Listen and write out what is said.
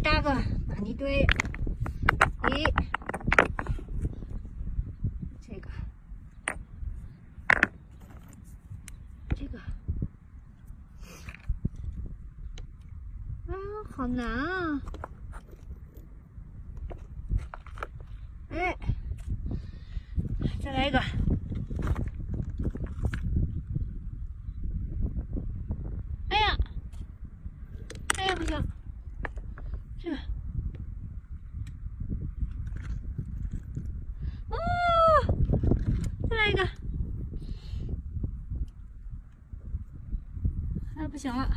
来大个，把泥堆。咦，这个，这个，啊，好难啊！哎，再来一个。哎呀，哎呀，不行，这个。哦，再来一个。那，不行了，